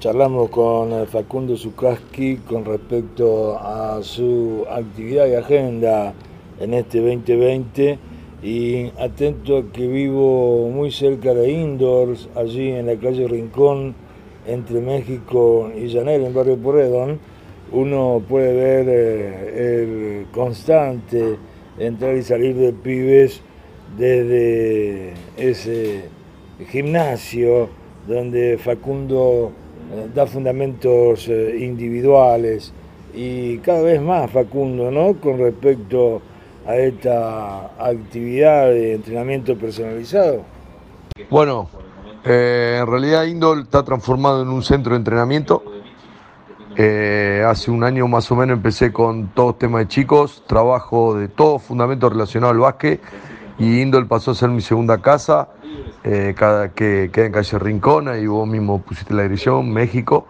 charlamos con eh, Facundo Zukaski con respecto a su actividad y agenda en este 2020 y atento que vivo muy cerca de Indoors, allí en la calle Rincón, entre México y Llanera, en Barrio Porredón, uno puede ver eh, el constante entrar y salir de pibes desde ese gimnasio donde Facundo da fundamentos eh, individuales y cada vez más Facundo, ¿no? Con respecto a esta actividad de entrenamiento personalizado. Bueno, eh, en realidad Indol está transformado en un centro de entrenamiento. hace un año más o menos empecé con todos temas de chicos, trabajo de todos fundamentos relacionados al básquet y Indol pasó a ser mi segunda casa eh, cada, que queda en calle Rincona y vos mismo pusiste la dirección, México.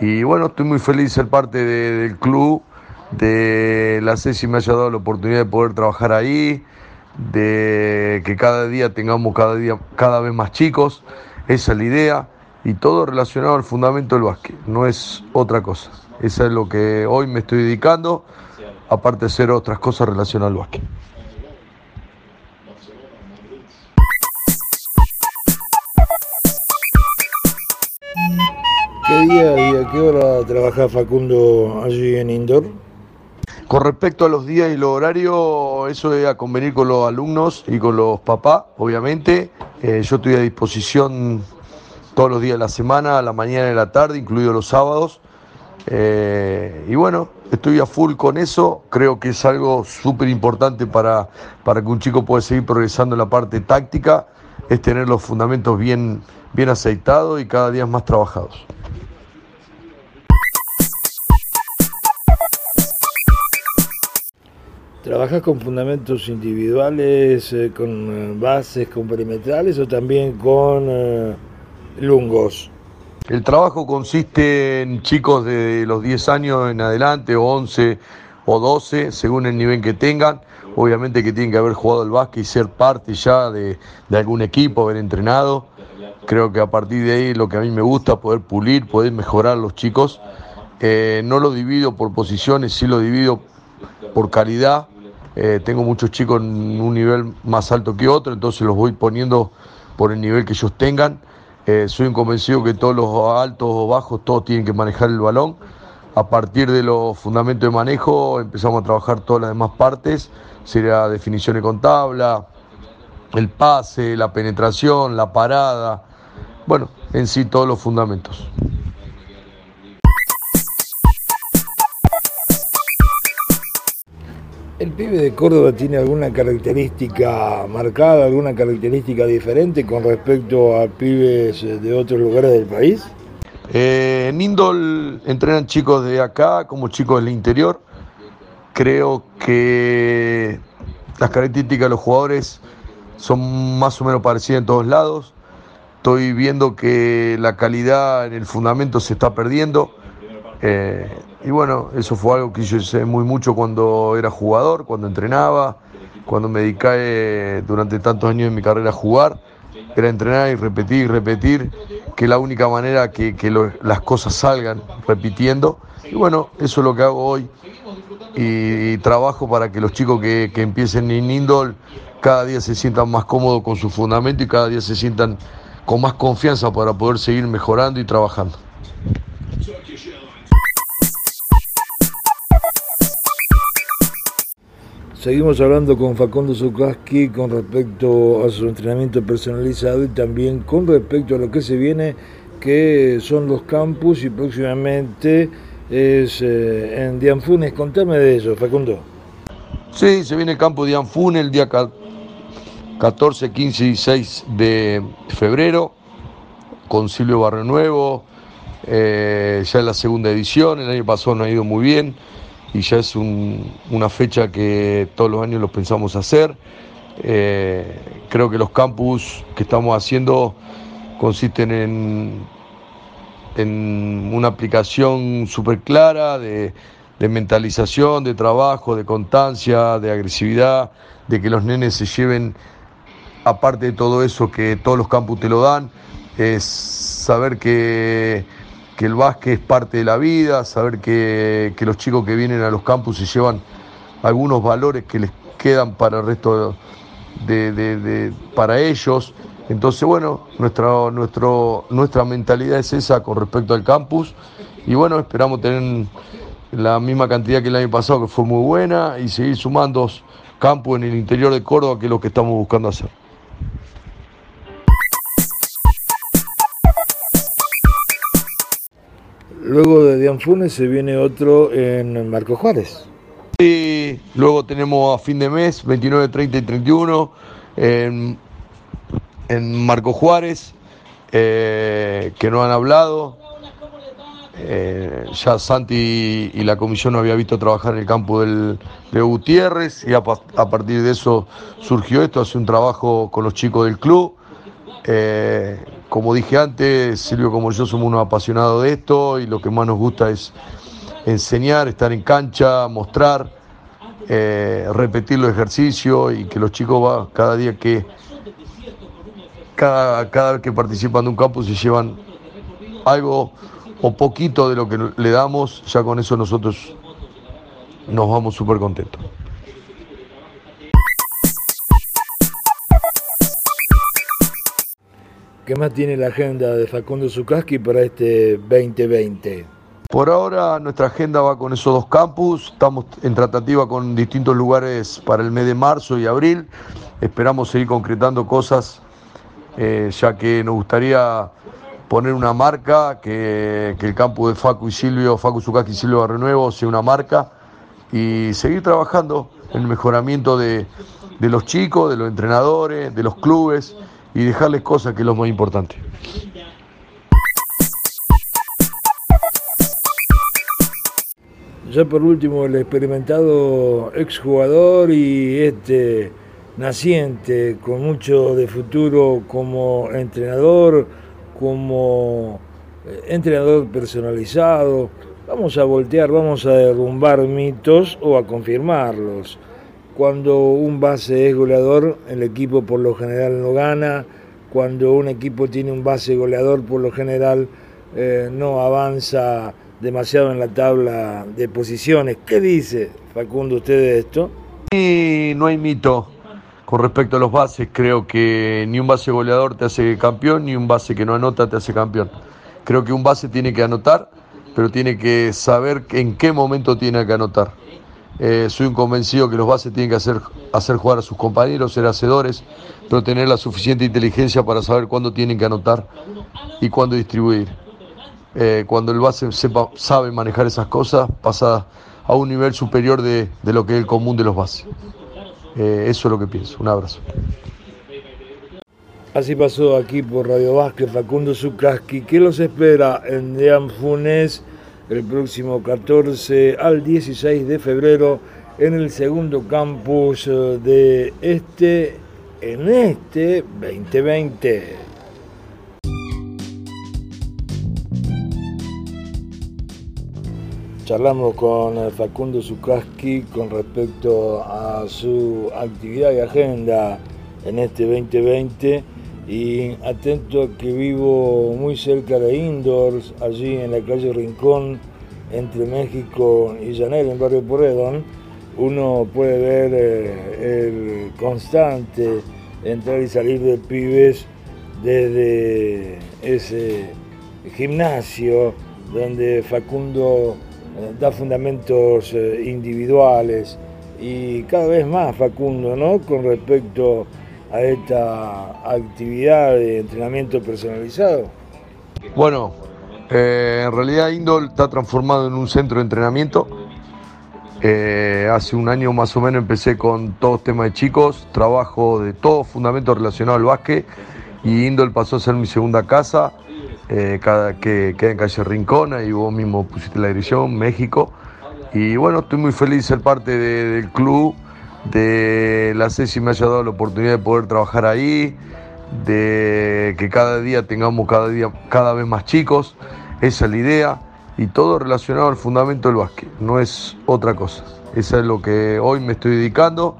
Y bueno, estoy muy feliz de ser parte del club, de la CESI me haya dado la oportunidad de poder trabajar ahí, de que cada día tengamos cada, día, cada vez más chicos, esa es la idea, y todo relacionado al fundamento del básquet, no es otra cosa. Esa es lo que hoy me estoy dedicando, aparte de hacer otras cosas relacionadas al básquet. ¿Qué día y a qué hora trabaja Facundo allí en Indoor? Con respecto a los días y los horarios, eso es a convenir con los alumnos y con los papás, obviamente. Eh, yo estoy a disposición todos los días de la semana, a la mañana y a la tarde, incluidos los sábados. Eh, y bueno, estoy a full con eso. Creo que es algo súper importante para, para que un chico pueda seguir progresando en la parte táctica, es tener los fundamentos bien, bien aceitados y cada día más trabajados. ¿Trabajas con fundamentos individuales, eh, con eh, bases, perimetrales o también con eh, lungos? El trabajo consiste en chicos de los 10 años en adelante, o 11 o 12, según el nivel que tengan. Obviamente que tienen que haber jugado el básquet y ser parte ya de, algún equipo, haber entrenado. Creo que a partir de ahí lo que a mí me gusta, poder pulir, poder mejorar los chicos. no lo divido por posiciones, sí lo divido por calidad eh, tengo muchos chicos en un nivel más alto que otro, entonces los voy poniendo por el nivel que ellos tengan. Eh, soy convencido que todos los altos o bajos, todos tienen que manejar el balón. A partir de los fundamentos de manejo empezamos a trabajar todas las demás partes, sería definiciones con tabla, el pase, la penetración, la parada, bueno, en sí todos los fundamentos. ¿El pibe de Córdoba tiene alguna característica marcada, alguna característica diferente con respecto a pibes de otros lugares del país? Eh, en Indol entrenan chicos de acá como chicos del interior. Creo que las características de los jugadores son más o menos parecidas en todos lados. Estoy viendo que la calidad en el fundamento se está perdiendo. Eh, y bueno, eso fue algo que yo hice muy mucho cuando era jugador, cuando entrenaba, cuando me dediqué durante tantos años de mi carrera a jugar. Era entrenar y repetir y repetir, que la única manera que, las cosas salgan repitiendo. Y bueno, eso es lo que hago hoy. Y, trabajo para que los chicos que, que empiecen en Indol cada día se sientan más cómodos con su fundamento y cada día se sientan con más confianza para poder seguir mejorando y trabajando. Seguimos hablando con Facundo Zukaski con respecto a su entrenamiento personalizado y también con respecto a lo que se viene, que son los campus y próximamente es eh, en Dianfunes. Contame de eso, Facundo. Sí, se viene el campo Dianfunes el día 14, 15 y 16 de febrero con Silvio Barrio Nuevo. Eh, ya es la segunda edición, el año pasado no ha ido muy bien y ya es una fecha que todos los años los pensamos hacer. Eh, creo que los campus que estamos haciendo consisten en, en una aplicación súper clara de, de mentalización, de trabajo, de constancia, de agresividad, de que los nenes se lleven, aparte de todo eso que todos los campus te lo dan, es saber que que el básquet es parte de la vida, saber que, los chicos que vienen a los campus se llevan algunos valores que les quedan para el resto de, para ellos. Entonces, bueno, nuestra, nuestro, nuestra mentalidad es esa con respecto al campus y bueno, esperamos tener la misma cantidad que el año pasado, que fue muy buena, y seguir sumando campos en el interior de Córdoba, que es lo que estamos buscando hacer. Luego de Dianfunes se viene otro en Marco Juárez. Sí, luego tenemos a fin de mes, 29, 30 y 31, en, en Marco Juárez, eh, que no han hablado. Eh, ya Santi y la comisión no había visto trabajar en el campo del, de Gutiérrez y a, partir de eso surgió esto, hace un trabajo con los chicos del club. Eh, como dije antes, Silvio como yo somos unos apasionados de esto y lo que más nos gusta es enseñar, estar en cancha, mostrar, eh, repetir los ejercicios y que los chicos va, cada día que cada, cada vez que participan de un campo se llevan algo o poquito de lo que le damos, ya con eso nosotros nos vamos súper contentos. ¿Qué más tiene la agenda de Facundo Zukaski para este 2020? Por ahora nuestra agenda va con esos dos campus, estamos en tratativa con distintos lugares para el mes de marzo y abril, esperamos seguir concretando cosas, eh, ya que nos gustaría poner una marca, que, el campus de Facu y Silvio, Facu Zukaski y Silvio Renuevo sea una marca y seguir trabajando en el mejoramiento de los chicos, de los entrenadores, de los clubes y dejarles cosas que es lo más importante. Ya por último, el experimentado exjugador y este naciente con mucho de futuro como entrenador, como eh, entrenador personalizado. Vamos a voltear, vamos a derrumbar mitos o a confirmarlos. Cuando un base es goleador, el equipo por lo general no gana. Cuando un equipo tiene un base goleador, por lo general eh, no avanza demasiado en la tabla de posiciones. ¿Qué dice Facundo usted de esto? Y no hay mito con respecto a los bases. Creo que ni un base goleador te hace campeón, ni un base que no anota te hace campeón. Creo que un base tiene que anotar, pero tiene que saber en qué momento tiene que anotar. Eh, soy un convencido que los bases tienen que hacer, hacer jugar a sus compañeros, ser hacedores, pero tener la suficiente inteligencia para saber cuándo tienen que anotar y cuándo distribuir. Eh, cuando el base sepa, sabe manejar esas cosas, pasa a un nivel superior de, lo que es el común de los bases. Eh, eso es lo que pienso. Un abrazo. Así pasó aquí por Radio Vázquez Facundo Zukaski. ¿Qué los espera en Dean Funes? El próximo 14 al 16 de febrero en el segundo campus eh, de este, en este 2020. Charlamos con eh, Facundo Zukaski con respecto a su actividad y agenda en este 2020 y atento a que vivo muy cerca de Indoors, allí en la calle Rincón, entre México y Llanel, en Barrio Porredón, uno puede ver eh, el constante entrar y salir de pibes desde ese gimnasio donde Facundo eh, da fundamentos eh, individuales y cada vez más Facundo, ¿no? Con respecto esta actividad de entrenamiento personalizado? Bueno, eh, en realidad Indol está transformado en un centro de entrenamiento. Eh, hace un año más o menos empecé con todos temas de chicos, trabajo de todos fundamentos relacionados al básquet y Indol pasó a ser mi segunda casa, eh, que queda en calle Rincona y vos mismo pusiste la dirección, México. Y bueno, estoy muy feliz de ser parte del club de la CESI me haya dado la oportunidad de poder trabajar ahí, de que cada día tengamos cada, día, cada vez más chicos, esa es la idea, y todo relacionado al fundamento del básquet, no es otra cosa. Eso es lo que hoy me estoy dedicando,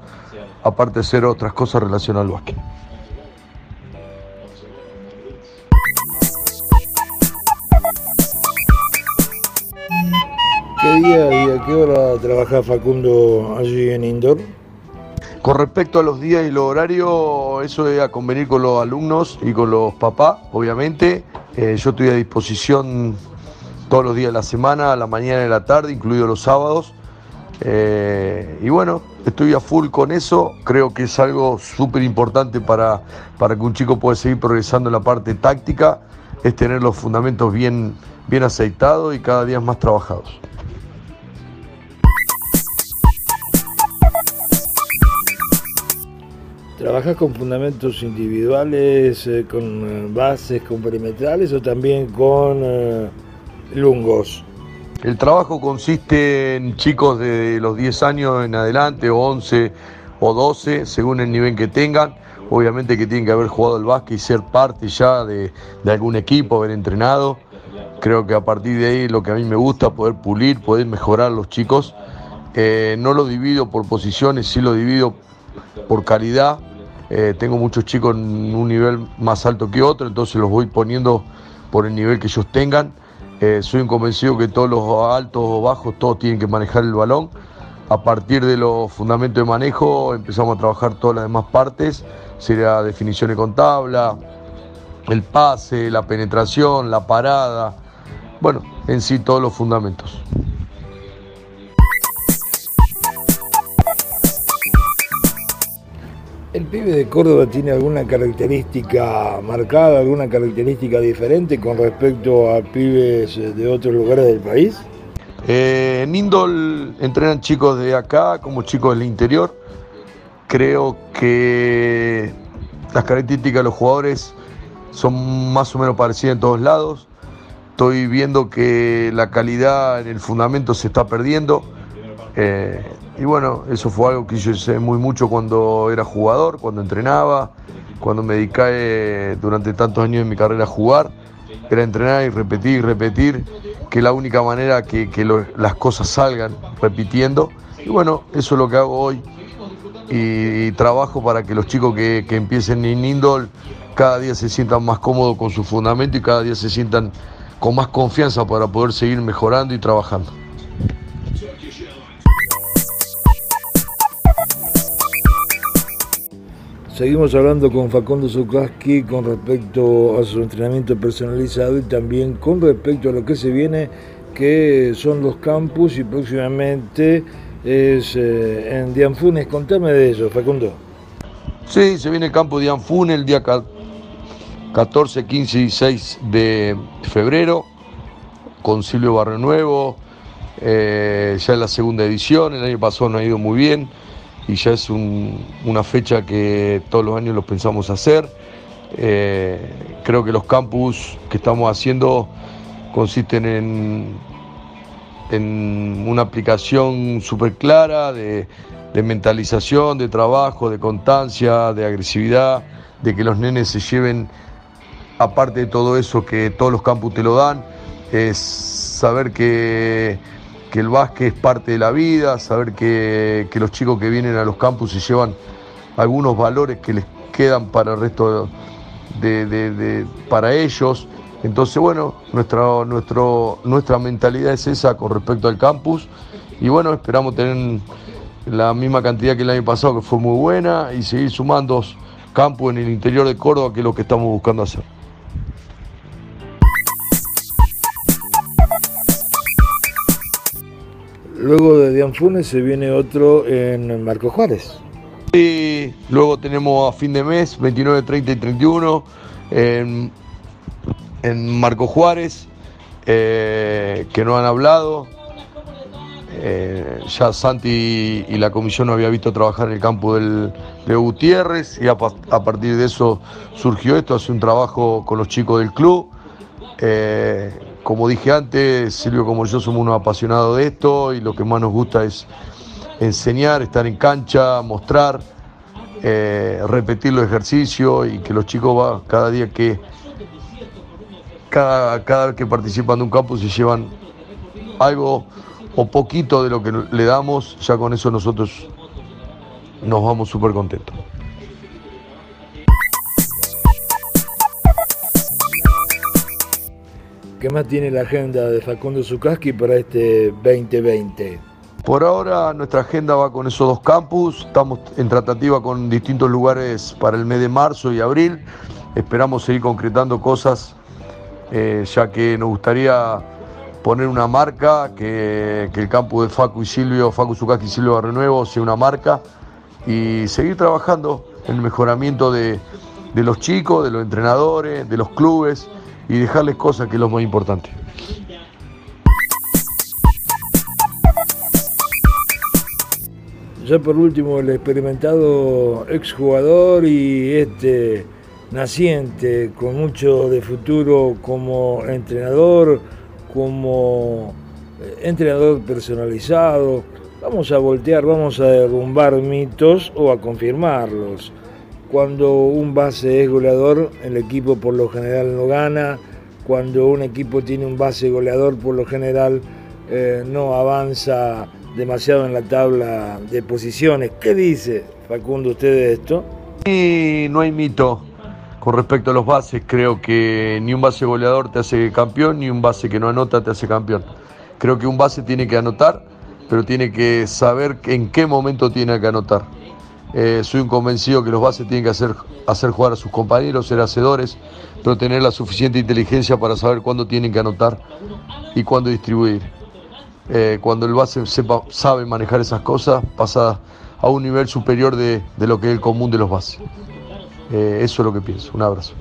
aparte de hacer otras cosas relacionadas al básquet. día y a qué hora trabaja Facundo allí en Indoor? Con respecto a los días y los horarios, eso es a convenir con los alumnos y con los papás, obviamente. Eh, yo estoy a disposición todos los días de la semana, a la mañana y a la tarde, incluidos los sábados. Eh, y bueno, estoy a full con eso. Creo que es algo súper importante para, para que un chico pueda seguir progresando en la parte táctica, es tener los fundamentos bien, bien aceitados y cada día más trabajados. ¿Trabajas con fundamentos individuales, eh, con eh, bases, perimetrales o también con eh, lungos? El trabajo consiste en chicos de los 10 años en adelante, o 11 o 12, según el nivel que tengan. Obviamente que tienen que haber jugado el básquet y ser parte ya de, de algún equipo, haber entrenado. Creo que a partir de ahí lo que a mí me gusta, poder pulir, poder mejorar a los chicos. no lo divido por posiciones, sí lo divido por calidad eh, tengo muchos chicos en un nivel más alto que otro, entonces los voy poniendo por el nivel que ellos tengan. Eh, soy un convencido que todos los altos o bajos, todos tienen que manejar el balón. A partir de los fundamentos de manejo empezamos a trabajar todas las demás partes, sería definiciones con tabla, el pase, la penetración, la parada, bueno, en sí todos los fundamentos. ¿El pibe de Córdoba tiene alguna característica marcada, alguna característica diferente con respecto a pibes de otros lugares del país? Eh, en Indol entrenan chicos de acá como chicos del interior. Creo que las características de los jugadores son más o menos parecidas en todos lados. Estoy viendo que la calidad en el fundamento se está perdiendo. Eh, y bueno, eso fue algo que yo hice muy mucho cuando era jugador, cuando entrenaba, cuando me dediqué durante tantos años de mi carrera a jugar. Era entrenar y repetir y repetir, que la única manera que, las cosas salgan repitiendo. Y bueno, eso es lo que hago hoy. Y, trabajo para que los chicos que, que empiecen en Indol cada día se sientan más cómodos con su fundamento y cada día se sientan con más confianza para poder seguir mejorando y trabajando. Seguimos hablando con Facundo Zukaski con respecto a su entrenamiento personalizado y también con respecto a lo que se viene, que son los campus y próximamente es eh, en Dianfunes. Contame de eso, Facundo. Sí, se viene el campo Dianfunes el día 14, 15 y 6 de febrero con Silvio Barrio Nuevo. Eh, ya es la segunda edición, el año pasado no ha ido muy bien y ya es una fecha que todos los años los pensamos hacer. Eh, creo que los campus que estamos haciendo consisten en, en una aplicación súper clara de, mentalización, de trabajo, de constancia, de agresividad, de que los nenes se lleven, aparte de todo eso que todos los campus te lo dan, es saber que que el básquet es parte de la vida, saber que, los chicos que vienen a los campus se llevan algunos valores que les quedan para el resto de, para ellos. Entonces, bueno, nuestra, nuestro, nuestra mentalidad es esa con respecto al campus. Y bueno, esperamos tener la misma cantidad que el año pasado, que fue muy buena, y seguir sumando campus en el interior de Córdoba, que es lo que estamos buscando hacer. Luego de Dianfunes se viene otro en Marco Juárez. Y luego tenemos a fin de mes, 29, 30 y 31, en, Marco Juárez, eh, que no han hablado. Eh, ya Santi y la comisión no había visto trabajar en el campo del, de Gutiérrez y a, partir de eso surgió esto, hace un trabajo con los chicos del club. Eh, como dije antes, Silvio como yo somos unos apasionados de esto y lo que más nos gusta es enseñar, estar en cancha, mostrar, eh, repetir los ejercicios y que los chicos va, cada día que cada, cada vez que participan de un campus se llevan algo o poquito de lo que le damos, ya con eso nosotros nos vamos súper contentos. Que más tiene la agenda de Facundo Zukaski para este 2020? Por ahora nuestra agenda va con esos dos campus, estamos en tratativa con distintos lugares para el mes de marzo y abril, esperamos seguir concretando cosas, eh, ya que nos gustaría poner una marca, que, el campus de Facu y Silvio, Facu Zukaski y Silvio Renuevo sea una marca y seguir trabajando en el mejoramiento de los chicos, de los entrenadores, de los clubes y dejarles cosas que es lo más importante. Ya por último, el experimentado exjugador y este naciente con mucho de futuro como entrenador, como eh, entrenador personalizado. Vamos a voltear, vamos a derrumbar mitos o a confirmarlos. Cuando un base es goleador, el equipo por lo general no gana. Cuando un equipo tiene un base goleador, por lo general eh, no avanza demasiado en la tabla de posiciones. ¿Qué dice Facundo usted de esto? Y no hay mito con respecto a los bases. Creo que ni un base goleador te hace campeón, ni un base que no anota te hace campeón. Creo que un base tiene que anotar, pero tiene que saber en qué momento tiene que anotar. Eh, soy un convencido que los bases tienen que hacer, hacer jugar a sus compañeros, ser hacedores, pero tener la suficiente inteligencia para saber cuándo tienen que anotar y cuándo distribuir. Eh, cuando el base sepa, sabe manejar esas cosas, pasa a un nivel superior de, lo que es el común de los bases. Eh, eso es lo que pienso. Un abrazo.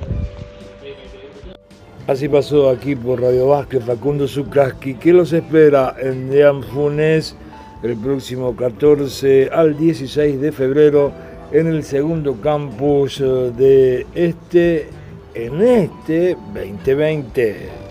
Así pasó aquí por Radio Vázquez Facundo Zukaski. ¿Qué los espera en Dean Funes el próximo 14 al 16 de febrero en el segundo campus de este, en este 2020?